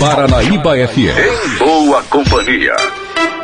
Paranaíba FM. Em boa companhia.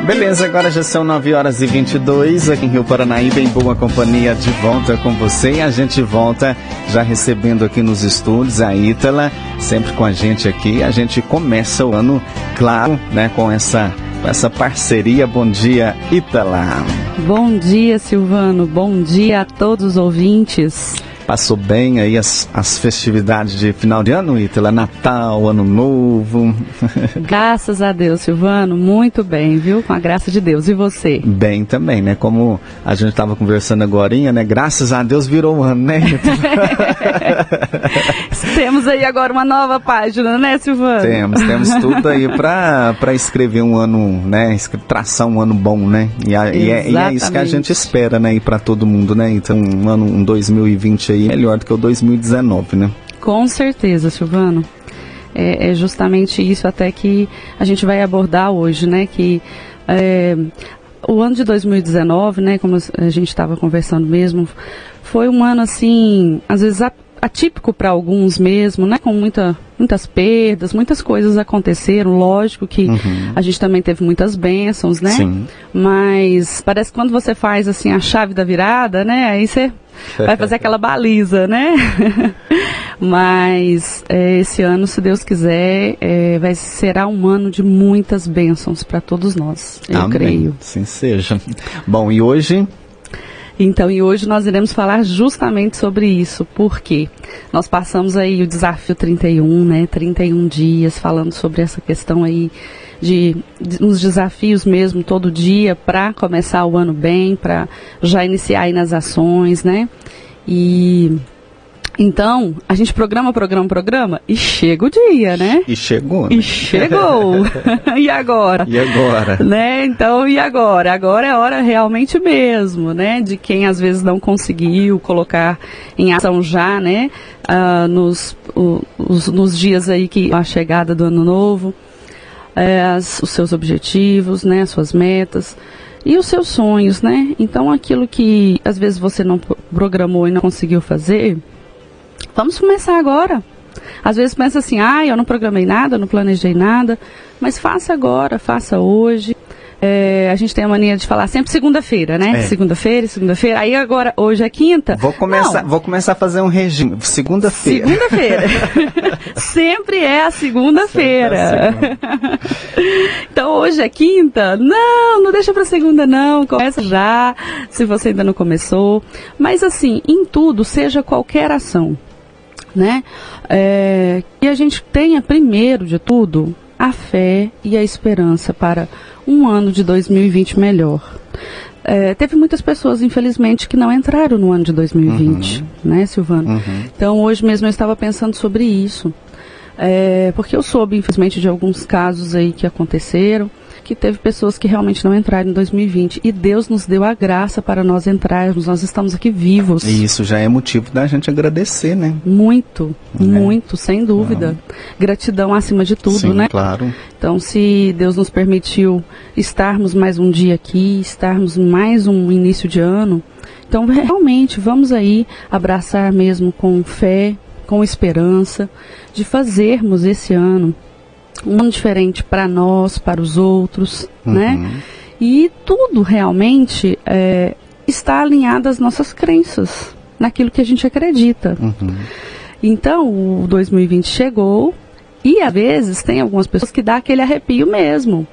Beleza, agora já são 9 horas e 22 aqui em Rio Paranaíba, em boa companhia, de volta com você. E a gente volta já recebendo aqui nos estúdios a Ítala, sempre com a gente aqui. A gente começa o ano, claro, né, com essa, com essa parceria. Bom dia, Ítala. Bom dia, Silvano. Bom dia a todos os ouvintes. Passou bem aí as, as festividades de final de ano, Ítala? Natal, Ano Novo? Graças a Deus, Silvano, muito bem, viu? Com a graça de Deus. E você? Bem também, né? Como a gente estava conversando agora, né? Graças a Deus virou um ano, né? temos aí agora uma nova página, né, Silvano? Temos, temos tudo aí para escrever um ano, né? Traçar um ano bom, né? E, a, e, é, e é, isso que a gente espera, né? E para todo mundo, né? Então, um ano um 2020 aí aí melhor do que o 2019, né? Com certeza, Silvano. É, é justamente isso até que a gente vai abordar hoje, né? Que é, o ano de 2019, né? Como a gente estava conversando mesmo, foi um ano assim, às vezes atípico para alguns mesmo, né? Com muita, muitas perdas, muitas coisas aconteceram. Lógico que uhum. a gente também teve muitas bênçãos, né? Sim. Mas parece que quando você faz assim a chave da virada, né? Aí você vai fazer aquela baliza, né? Mas é, esse ano, se Deus quiser, é, vai será um ano de muitas bênçãos para todos nós. Eu Amém. creio. Sim seja. Bom, e hoje então, e hoje nós iremos falar justamente sobre isso, porque nós passamos aí o desafio 31, né? 31 dias falando sobre essa questão aí de, de uns desafios mesmo todo dia para começar o ano bem, para já iniciar aí nas ações, né? E então, a gente programa, programa, programa e chega o dia, né? E chegou. Né? E chegou. e agora? E agora? Né? Então, e agora? Agora é hora realmente mesmo, né? De quem às vezes não conseguiu colocar em ação já, né? Uh, nos, os, nos dias aí que a chegada do ano novo, é, as, os seus objetivos, né? As suas metas e os seus sonhos, né? Então, aquilo que às vezes você não programou e não conseguiu fazer Vamos começar agora. Às vezes pensa assim, ah, eu não programei nada, não planejei nada, mas faça agora, faça hoje. É, a gente tem a mania de falar sempre segunda-feira, né? É. Segunda-feira, segunda-feira. Aí agora, hoje é quinta. Vou começar, vou começar a fazer um regime. Segunda-feira. Segunda-feira. sempre é a segunda-feira. então hoje é quinta? Não, não deixa para segunda não. Começa já, se você ainda não começou. Mas assim, em tudo, seja qualquer ação né? É, que a gente tenha, primeiro de tudo, a fé e a esperança para um ano de 2020 melhor. É, teve muitas pessoas, infelizmente, que não entraram no ano de 2020, uhum. né, Silvano? Uhum. Então, hoje mesmo eu estava pensando sobre isso. É, porque eu soube, infelizmente, de alguns casos aí que aconteceram que teve pessoas que realmente não entraram em 2020 e Deus nos deu a graça para nós entrarmos, nós estamos aqui vivos. E isso já é motivo da gente agradecer, né? Muito, é. muito, sem dúvida. Gratidão acima de tudo, Sim, né? claro. Então, se Deus nos permitiu estarmos mais um dia aqui, estarmos mais um início de ano, então realmente vamos aí abraçar mesmo com fé, com esperança, de fazermos esse ano um ano diferente para nós, para os outros, uhum. né? E tudo realmente é, está alinhado às nossas crenças, naquilo que a gente acredita. Uhum. Então, o 2020 chegou e às vezes tem algumas pessoas que dá aquele arrepio mesmo.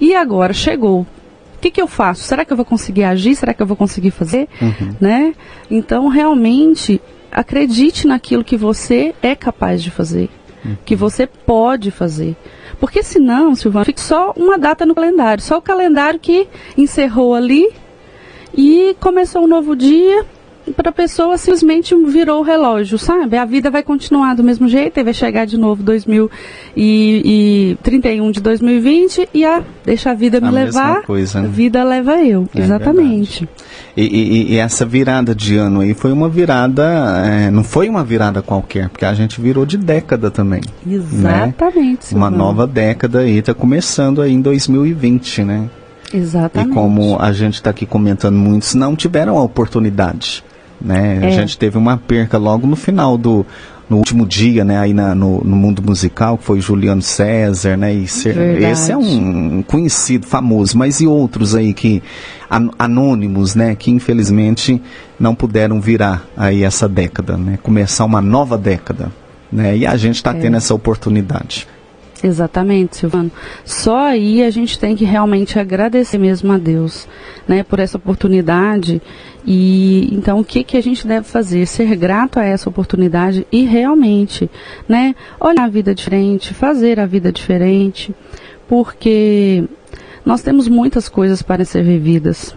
E agora chegou. O que, que eu faço? Será que eu vou conseguir agir? Será que eu vou conseguir fazer? Uhum. Né? Então, realmente, acredite naquilo que você é capaz de fazer que você pode fazer. Porque senão, Silvana, fica só uma data no calendário, só o calendário que encerrou ali e começou um novo dia para a pessoa simplesmente virou o relógio, sabe? A vida vai continuar do mesmo jeito, e vai chegar de novo 2031 de 2020 e a deixa a vida me a levar, coisa, né? a vida leva eu, é exatamente. E, e, e, essa virada de ano aí foi uma virada, é, não foi uma virada qualquer, porque a gente virou de década também. Né? Exatamente. Né? Uma nova década aí, está começando aí em 2020, né? Exatamente. E como a gente está aqui comentando, muitos não tiveram a oportunidade né? É. A gente teve uma perca logo no final do, no último dia, né, aí na, no, no, mundo musical, que foi Juliano César, né, e ser, esse é um conhecido, famoso, mas e outros aí que anônimos, né, que infelizmente não puderam virar aí essa década, né, começar uma nova década, né, e a gente está é. tendo essa oportunidade. Exatamente, Silvano. Só aí a gente tem que realmente agradecer mesmo a Deus, né, por essa oportunidade. E então o que que a gente deve fazer? Ser grato a essa oportunidade e realmente, né, olhar a vida diferente, fazer a vida diferente, porque nós temos muitas coisas para ser vividas.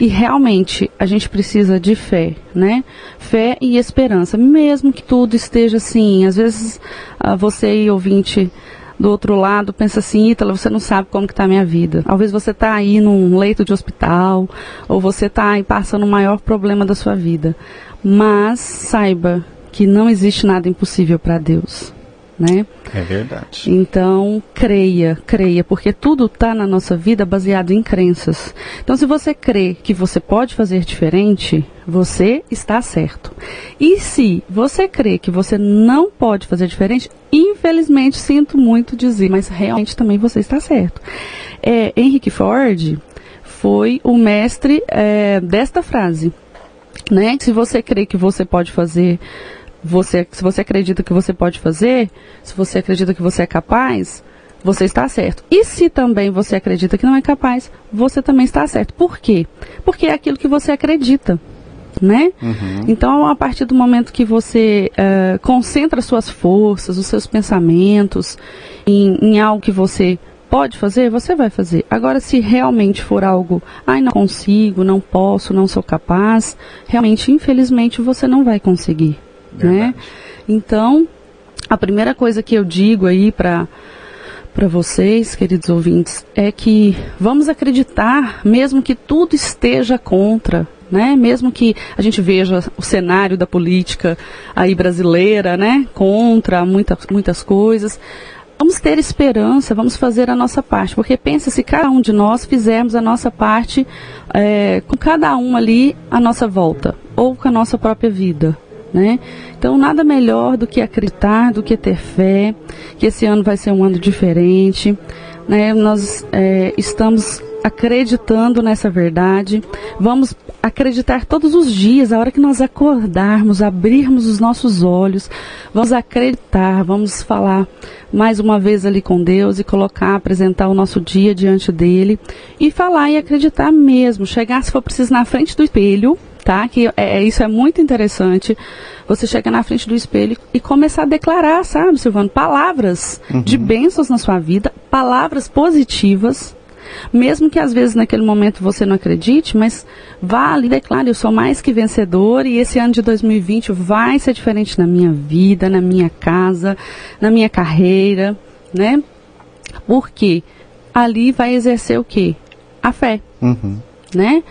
E realmente a gente precisa de fé, né? Fé e esperança, mesmo que tudo esteja assim. Às vezes uh, você aí, ouvinte, do outro lado pensa assim, Ítala, você não sabe como que está a minha vida. Talvez você está aí num leito de hospital, ou você está aí passando o maior problema da sua vida. Mas saiba que não existe nada impossível para Deus né? É verdade. Então, creia, creia, porque tudo está na nossa vida baseado em crenças. Então, se você crê que você pode fazer diferente, você está certo. E se você crê que você não pode fazer diferente, infelizmente sinto muito dizer, mas realmente também você está certo. É, Henrique Ford foi o mestre é, desta frase. Né? Se você crê que você pode fazer você, se você acredita que você pode fazer, se você acredita que você é capaz, você está certo. E se também você acredita que não é capaz, você também está certo. Por quê? Porque é aquilo que você acredita. Né? Uhum. Então, a partir do momento que você uh, concentra suas forças, os seus pensamentos em, em algo que você pode fazer, você vai fazer. Agora, se realmente for algo, ai, não consigo, não posso, não sou capaz, realmente, infelizmente, você não vai conseguir né? Então, a primeira coisa que eu digo aí para para vocês, queridos ouvintes, é que vamos acreditar, mesmo que tudo esteja contra, né? Mesmo que a gente veja o cenário da política aí brasileira, né? Contra muita, muitas coisas. Vamos ter esperança, vamos fazer a nossa parte, porque pensa se cada um de nós fizermos a nossa parte é, com cada um ali à nossa volta, ou com a nossa própria vida, né? Então, nada melhor do que acreditar, do que ter fé, que esse ano vai ser um ano diferente. Né? Nós é, estamos acreditando nessa verdade. Vamos acreditar todos os dias, a hora que nós acordarmos, abrirmos os nossos olhos, vamos acreditar, vamos falar mais uma vez ali com Deus e colocar, apresentar o nosso dia diante dele e falar e acreditar mesmo. Chegar, se for preciso, na frente do espelho tá? Que é, é, isso é muito interessante. Você chega na frente do espelho e começar a declarar, sabe, Silvano, palavras uhum. de bênçãos na sua vida, palavras positivas, mesmo que às vezes naquele momento você não acredite, mas vá ali declare, eu sou mais que vencedor e esse ano de 2020 vai ser diferente na minha vida, na minha casa, na minha carreira, né? Porque ali vai exercer o quê? A fé, uhum. né?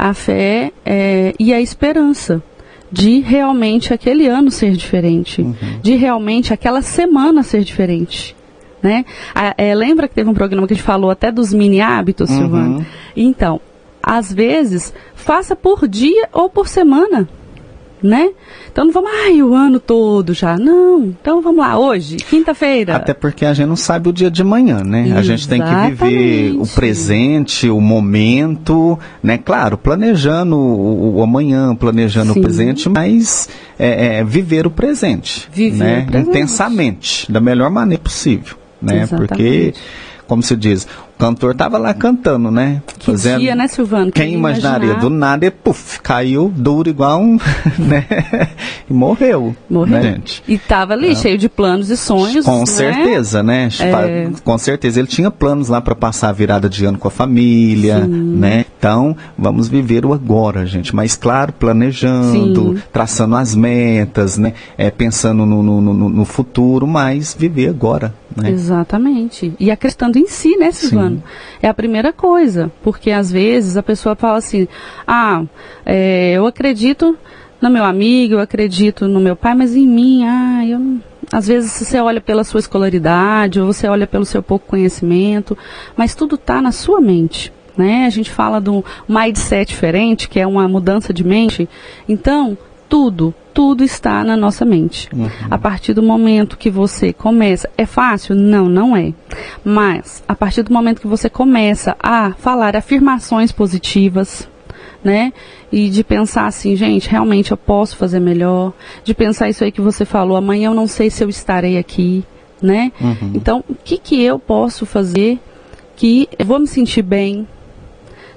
a fé é, e a esperança de realmente aquele ano ser diferente, uhum. de realmente aquela semana ser diferente. Né? A, é, lembra que teve um programa que a gente falou até dos mini hábitos, uhum. Silvana? Então, às vezes, faça por dia ou por semana né? Então não vamos, ai, o ano todo já. Não, então vamos lá, hoje, quinta-feira. Até porque a gente não sabe o dia de manhã, né? Exatamente. A gente tem que viver o presente, o momento, né? Claro, planejando o, o amanhã, planejando Sim. o presente, mas é, é, viver o presente. Viver né? o presente. Intensamente, da melhor maneira possível, né? Exatamente. Porque, como se diz, cantor tava lá cantando, né? Que Fazendo... dia, né, Silvano? Quem, Quem imaginaria? Imaginar? Do nada e puf, caiu duro igual um, né? e morreu. Morreu. Né, gente? E tava ali, é. cheio de planos e sonhos. Com né? certeza, né? É... Com certeza. Ele tinha planos lá para passar a virada de ano com a família, Sim. né? Então, vamos viver o agora, gente. Mas, claro, planejando, Sim. traçando as metas, né? É, pensando no, no, no, no futuro, mas viver agora. Né? Exatamente. E acreditando em si, né, Silvano? É a primeira coisa. Porque às vezes a pessoa fala assim: ah, é, eu acredito no meu amigo, eu acredito no meu pai, mas em mim, ah, eu não. Às vezes você olha pela sua escolaridade, ou você olha pelo seu pouco conhecimento, mas tudo está na sua mente. Né? A gente fala do mindset diferente, que é uma mudança de mente. Então, tudo tudo está na nossa mente. Uhum. A partir do momento que você começa, é fácil? Não, não é. Mas a partir do momento que você começa a falar afirmações positivas, né? E de pensar assim, gente, realmente eu posso fazer melhor. De pensar isso aí que você falou, amanhã eu não sei se eu estarei aqui, né? Uhum. Então, o que que eu posso fazer que eu vou me sentir bem?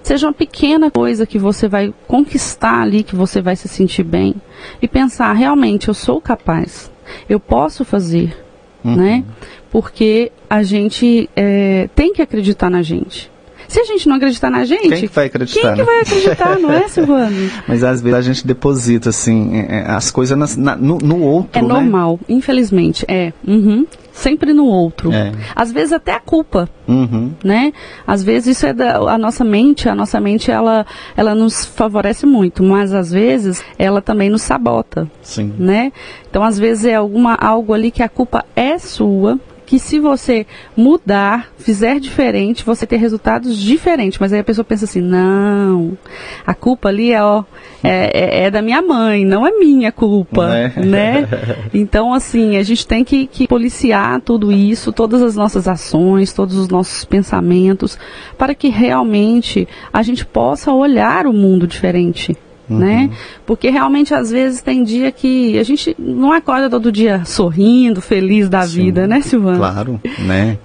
Seja uma pequena coisa que você vai conquistar ali, que você vai se sentir bem. E pensar, realmente, eu sou capaz. Eu posso fazer, uhum. né? Porque a gente é, tem que acreditar na gente. Se a gente não acreditar na gente, quem que vai acreditar? Quem né? que vai acreditar, não é, Silvano? Mas às vezes a gente deposita assim é, é, as coisas na, na, no, no, outro. É né? normal, infelizmente, é. Uhum. Sempre no outro. É. Às vezes até a culpa, uhum. né? Às vezes isso é da a nossa mente, a nossa mente ela ela nos favorece muito, mas às vezes ela também nos sabota, Sim. né? Então às vezes é alguma algo ali que a culpa é sua, que se você mudar, fizer diferente, você ter resultados diferentes. Mas aí a pessoa pensa assim, não, a culpa ali é, ó, é, é, é da minha mãe, não é minha culpa, é. né? Então, assim, a gente tem que, que policiar tudo isso, todas as nossas ações, todos os nossos pensamentos, para que realmente a gente possa olhar o mundo diferente. Uhum. Né? Porque realmente às vezes tem dia que a gente não acorda todo dia sorrindo, feliz da Sim, vida, né, Silvana? Claro, né?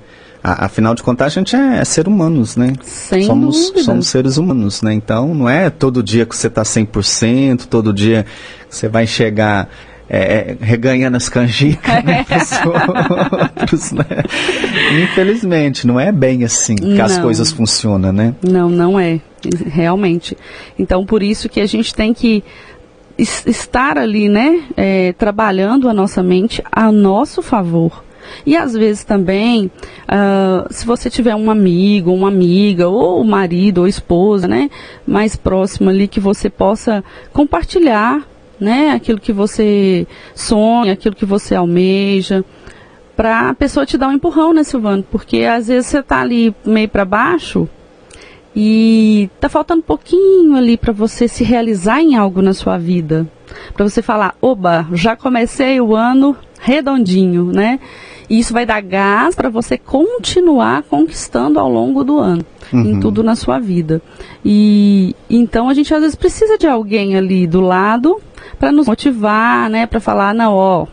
afinal de contas, a gente é, é ser humanos, né? Sem somos, dúvida. somos seres humanos, né? Então, não é todo dia que você está 100%, todo dia que você vai chegar é, reganhando as canjicas né, outros, né? Infelizmente, não é bem assim que não. as coisas funcionam, né? Não, não é, realmente. Então, por isso que a gente tem que estar ali, né, é, trabalhando a nossa mente a nosso favor. E às vezes também, uh, se você tiver um amigo, uma amiga, ou marido, ou esposa, né, mais próximo ali, que você possa compartilhar né? Aquilo que você sonha, aquilo que você almeja, para a pessoa te dar um empurrão, né, Silvano? Porque às vezes você está ali meio para baixo e tá faltando um pouquinho ali para você se realizar em algo na sua vida, para você falar, oba, já comecei o ano redondinho, né? E isso vai dar gás para você continuar conquistando ao longo do ano, uhum. em tudo na sua vida. E então a gente às vezes precisa de alguém ali do lado para nos motivar, né, para falar, não, ó,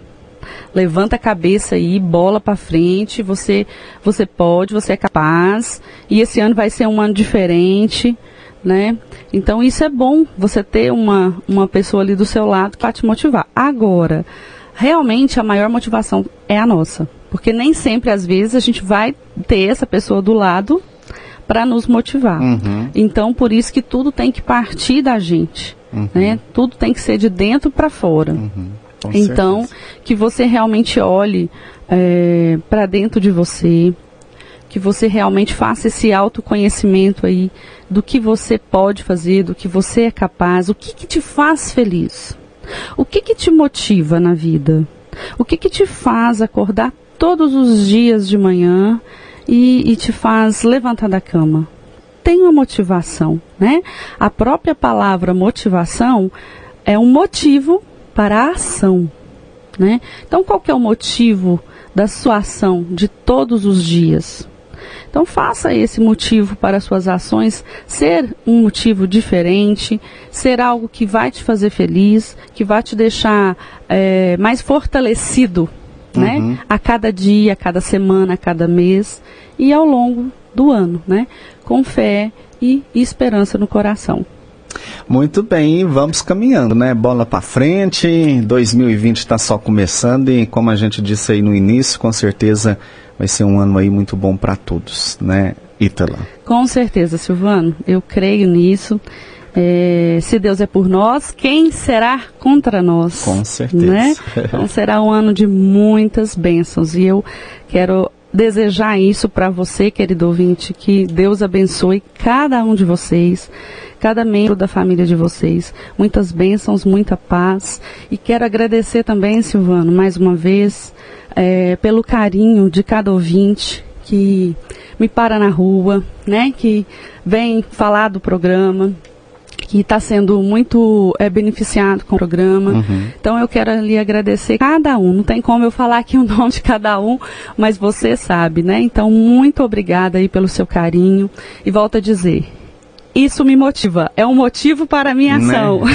levanta a cabeça aí, bola para frente, você você pode, você é capaz, e esse ano vai ser um ano diferente, né? Então isso é bom, você ter uma, uma pessoa ali do seu lado que vai te motivar. Agora, realmente a maior motivação é a nossa, porque nem sempre às vezes a gente vai ter essa pessoa do lado para nos motivar. Uhum. Então por isso que tudo tem que partir da gente. Uhum. Né? Tudo tem que ser de dentro para fora. Uhum. Então, certeza. que você realmente olhe é, para dentro de você, que você realmente faça esse autoconhecimento aí do que você pode fazer, do que você é capaz, o que, que te faz feliz, o que, que te motiva na vida, o que, que te faz acordar todos os dias de manhã e, e te faz levantar da cama tem uma motivação, né? A própria palavra motivação é um motivo para a ação, né? Então, qual que é o motivo da sua ação de todos os dias? Então, faça esse motivo para suas ações ser um motivo diferente, ser algo que vai te fazer feliz, que vai te deixar é, mais fortalecido, né? Uhum. A cada dia, a cada semana, a cada mês e ao longo do ano, né? Com fé e esperança no coração. Muito bem, vamos caminhando, né? Bola para frente. 2020 está só começando e, como a gente disse aí no início, com certeza vai ser um ano aí muito bom para todos, né, Ítala? Com certeza, Silvano. Eu creio nisso. É, se Deus é por nós, quem será contra nós? Com certeza. Né? Então será um ano de muitas bênçãos e eu quero desejar isso para você, querido ouvinte, que Deus abençoe cada um de vocês, cada membro da família de vocês. Muitas bênçãos, muita paz. E quero agradecer também, Silvano, mais uma vez, é, pelo carinho de cada ouvinte que me para na rua, né? Que vem falar do programa, que está sendo muito é, beneficiado com o programa. Uhum. Então eu quero lhe agradecer cada um. Não tem como eu falar aqui o nome de cada um, mas você sabe, né? Então muito obrigada aí pelo seu carinho e volto a dizer, isso me motiva. É um motivo para a minha né? ação. Né?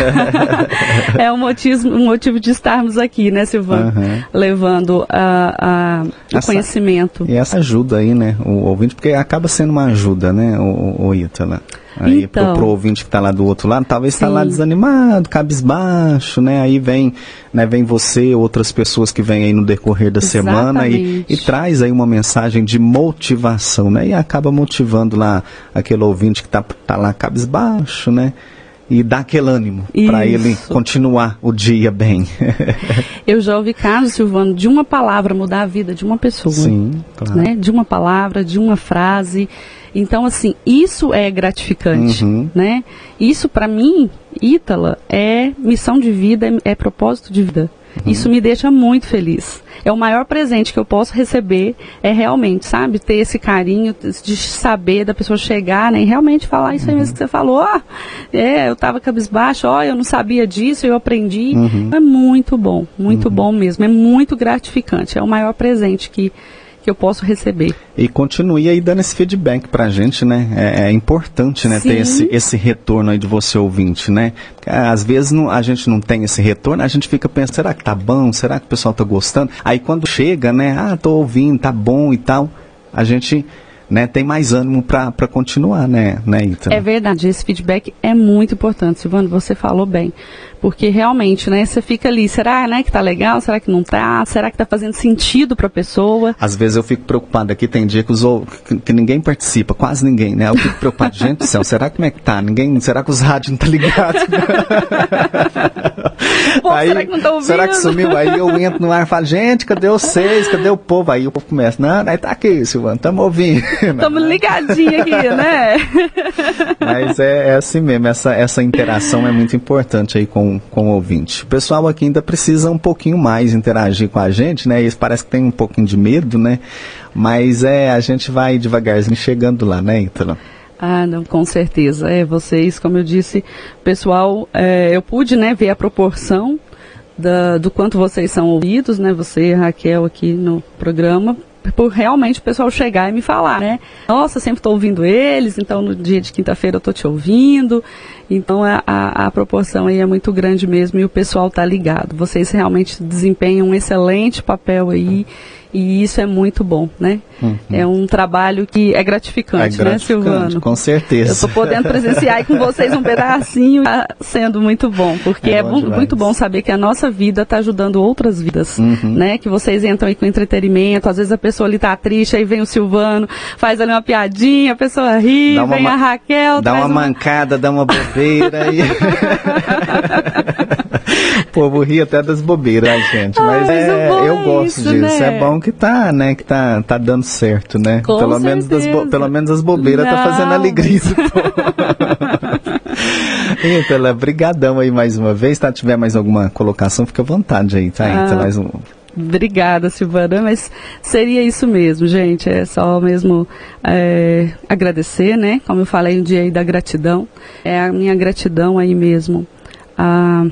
é um motivo, um motivo de estarmos aqui, né, Silvana? Uhum. Levando a, a, o essa, conhecimento. E essa ajuda aí, né, o ouvinte, porque acaba sendo uma ajuda, né, o, o Ítala? Aí então, pro, pro ouvinte que está lá do outro lado, talvez está lá desanimado, cabisbaixo, né? Aí vem, né, vem você, outras pessoas que vêm aí no decorrer da Exatamente. semana e, e, traz aí uma mensagem de motivação, né? E acaba motivando lá aquele ouvinte que está tá lá cabisbaixo, né? E dá aquele ânimo para ele continuar o dia bem. Eu já ouvi casos, Silvano, de uma palavra mudar a vida de uma pessoa. Sim, claro. Né? De uma palavra, de uma frase. Então, assim, isso é gratificante, uhum. né? Isso, para mim, Ítala, é missão de vida, é, é propósito de vida. Uhum. Isso me deixa muito feliz. É o maior presente que eu posso receber, é realmente, sabe, ter esse carinho de saber da pessoa chegar, né, e realmente falar isso aí mesmo uhum. que você falou. Ah, é, eu estava cabisbaixo, ó, eu não sabia disso, eu aprendi. Uhum. É muito bom, muito uhum. bom mesmo. É muito gratificante. É o maior presente que que eu posso receber. E continue aí dando esse feedback para a gente, né? É, é importante, né, ter esse, esse retorno aí de você ouvinte, né? Às vezes não, a gente não tem esse retorno, a gente fica pensando, será que tá bom? Será que o pessoal tá gostando? Aí quando chega, né? Ah, tô ouvindo, tá bom e tal, a gente né, tem mais ânimo para continuar, né, né Ita? É verdade, esse feedback é muito importante, Silvano, você falou bem. Porque realmente, né, você fica ali, será, né, que tá legal? Será que não tá? Será que tá fazendo sentido para a pessoa? Às vezes eu fico preocupado aqui, tem dia que, os, que, que ninguém participa, quase ninguém, né? Eu fico preocupado, gente do céu, será que como é que tá? Ninguém, será que os rádios não tá ligados? Pô, aí, será que não tá ouvindo? Será que sumiu? Aí eu entro no ar e falo, gente, cadê vocês? Cadê o povo? Aí o povo começa, não, aí tá aqui, Silvano, estamos ouvindo. Estamos ligadinhos aqui, né? Mas é, é, assim mesmo, essa, essa interação é muito importante aí com, com o ouvinte. O pessoal aqui ainda precisa um pouquinho mais interagir com a gente, né? Eles parece que tem um pouquinho de medo, né? Mas é, a gente vai devagarzinho chegando lá, né, Ítalo? Ah, não, com certeza. É, vocês, como eu disse, pessoal, é, eu pude, né, ver a proporção da, do quanto vocês são ouvidos, né, você e Raquel aqui no programa, por realmente o pessoal chegar e me falar, né? Nossa, sempre estou ouvindo eles, então no dia de quinta-feira eu estou te ouvindo. Então a, a, a, proporção aí é muito grande mesmo e o pessoal está ligado. Vocês realmente desempenham um excelente papel aí e isso é muito bom, né? Uhum. É um trabalho que é gratificante, é gratificante né, Silvano? Com certeza. Eu estou podendo presenciar aí com vocês um pedacinho, está sendo muito bom, porque é, é bom muito bom saber que a nossa vida está ajudando outras vidas, uhum. né? Que vocês entram aí com entretenimento, às vezes a pessoa ali está triste, aí vem o Silvano, faz ali uma piadinha, a pessoa ri, dá vem a Raquel, dá uma, uma mancada, dá uma bobeira e o povo ri até das bobeiras, gente. Mas, Ai, é, eu é gosto isso, disso. Né? É bom que tá, né? Que tá, tá dando certo, né? Com pelo, menos das pelo menos as bobeiras Não. tá fazendo alegria. Então, brigadão aí mais uma vez, tá? Tiver mais alguma colocação, fica à vontade aí, tá? Ah. Mais um... Obrigada, Silvana, mas seria isso mesmo, gente. É só mesmo é, agradecer, né? Como eu falei, um dia aí da gratidão. É a minha gratidão aí mesmo. A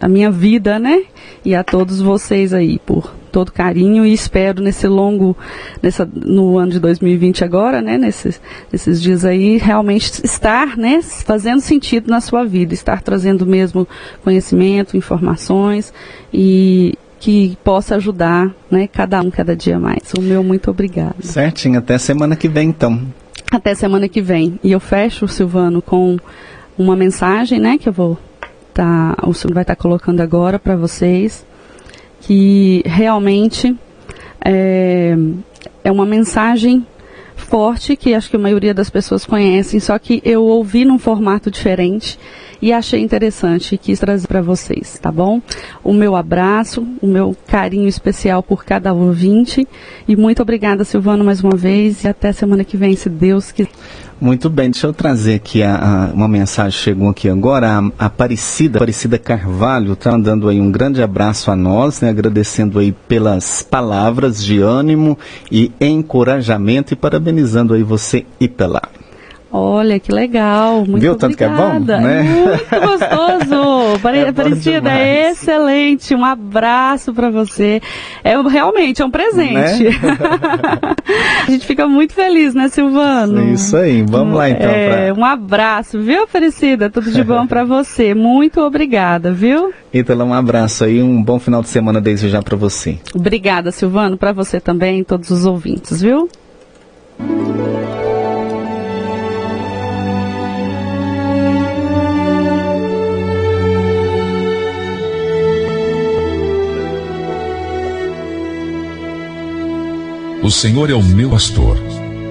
a minha vida, né? E a todos vocês aí por todo carinho e espero nesse longo, nessa, no ano de 2020 agora, né? Nesses, nesses dias aí, realmente estar, né? Fazendo sentido na sua vida, estar trazendo mesmo conhecimento, informações e que possa ajudar, né? Cada um, cada dia mais. O meu muito obrigado. Certinho, até semana que vem então. Até semana que vem. E eu fecho, Silvano, com uma mensagem, né? Que eu vou tá, o senhor vai estar tá colocando agora para vocês, que realmente é, é uma mensagem forte que acho que a maioria das pessoas conhecem, só que eu ouvi num formato diferente e achei interessante e quis trazer para vocês, tá bom? O meu abraço, o meu carinho especial por cada ouvinte e muito obrigada, Silvano, mais uma vez e até semana que vem, se Deus quiser. Muito bem, deixa eu trazer aqui a, a, uma mensagem chegou aqui agora. A, Aparecida, Aparecida Carvalho está mandando aí um grande abraço a nós, né, agradecendo aí pelas palavras de ânimo e encorajamento e parabenizando aí você e pela. Olha, que legal. Muito Viu obrigada. tanto que é bom, né? Muito gostoso. Pare- É Aparecida, demais. excelente. Um abraço para você. É realmente é um presente. Né? A gente fica muito feliz, né, Silvano? É Isso aí. Vamos lá então. É, Pra... Um abraço, viu, Aparecida? Tudo de bom para você. Muito obrigada, viu? Ítala, um abraço aí, um bom final de semana desde já pra você. Obrigada, Silvano, para você também todos os ouvintes, viu? O Senhor é o meu pastor,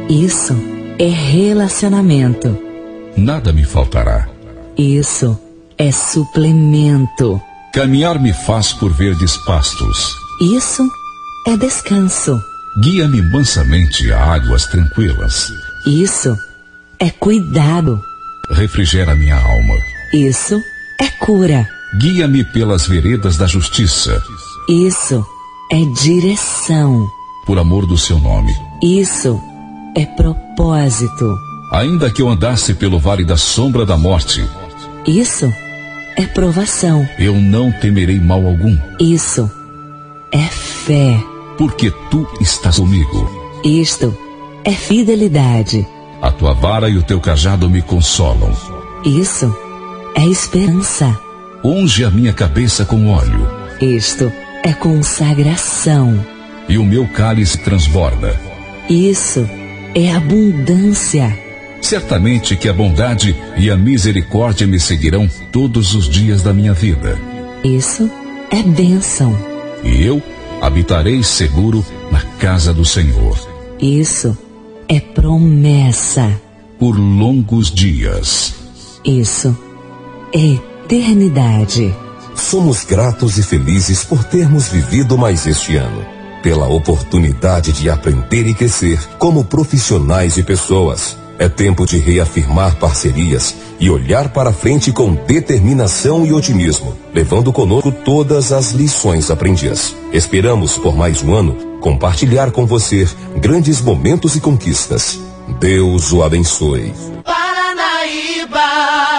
Isso é relacionamento. nada me faltará. Isso é suplemento. Caminhar me faz por verdes pastos. Isso é descanso. Guia-me mansamente a águas tranquilas. Isso é cuidado. Refrigera minha alma. Isso é cura. Guia-me pelas veredas da justiça, Isso é direção. Por amor do seu nome. Isso é propósito. Ainda que eu andasse pelo vale da sombra da morte, Isso é provação. eu não temerei mal algum, Isso é fé. porque tu estás comigo. Isto é fidelidade. A tua vara e o teu cajado me consolam. Isso é esperança. Unge a minha cabeça com óleo, Isto é consagração. E o meu cálice transborda. Isso é abundância. Certamente que a bondade e a misericórdia me seguirão todos os dias da minha vida, Isso é bênção. e eu habitarei seguro na casa do Senhor Isso é promessa. por longos dias. Isso é eternidade. Somos gratos e felizes por termos vivido mais este ano, pela oportunidade de aprender e crescer como profissionais e pessoas. É tempo de reafirmar parcerias e olhar para frente com determinação e otimismo, levando conosco todas as lições aprendidas. Esperamos, por mais um ano, compartilhar com você grandes momentos e conquistas. Deus o abençoe. Paranaíba